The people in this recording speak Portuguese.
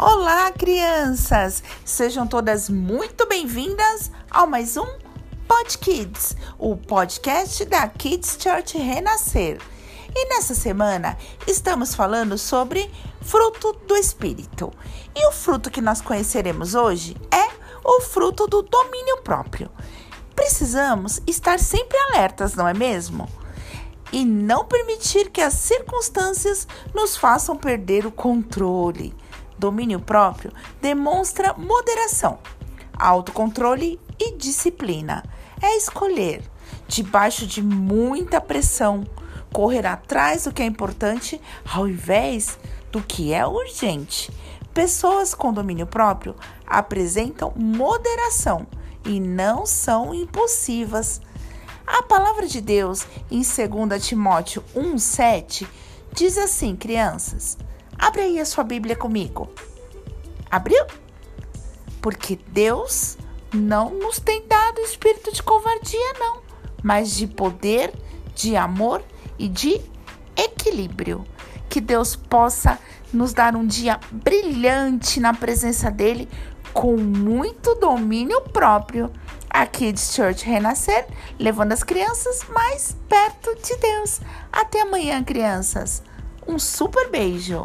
Olá, crianças! Sejam todas muito bem-vindas ao mais um Pod Kids, o podcast da Kids Church Renascer. E nessa semana estamos falando sobre fruto do Espírito. E o fruto que nós conheceremos hoje é o fruto do domínio próprio. Precisamos estar sempre alertas, não é mesmo? E não permitir que as circunstâncias nos façam perder o controle domínio próprio demonstra moderação, autocontrole e disciplina. É escolher, debaixo de muita pressão, correr atrás do que é importante ao invés do que é urgente. Pessoas com domínio próprio apresentam moderação e não são impulsivas. A palavra de Deus em 2 Timóteo 1,7 diz assim, crianças: Abre aí a sua Bíblia comigo. Abriu? Porque Deus não nos tem dado espírito de covardia, não, mas de poder, de amor e de equilíbrio. Que Deus possa nos dar um dia brilhante na presença dele, com muito domínio próprio. Aqui de Church Renascer, levando as crianças mais perto de Deus. Até amanhã, crianças. Um super beijo!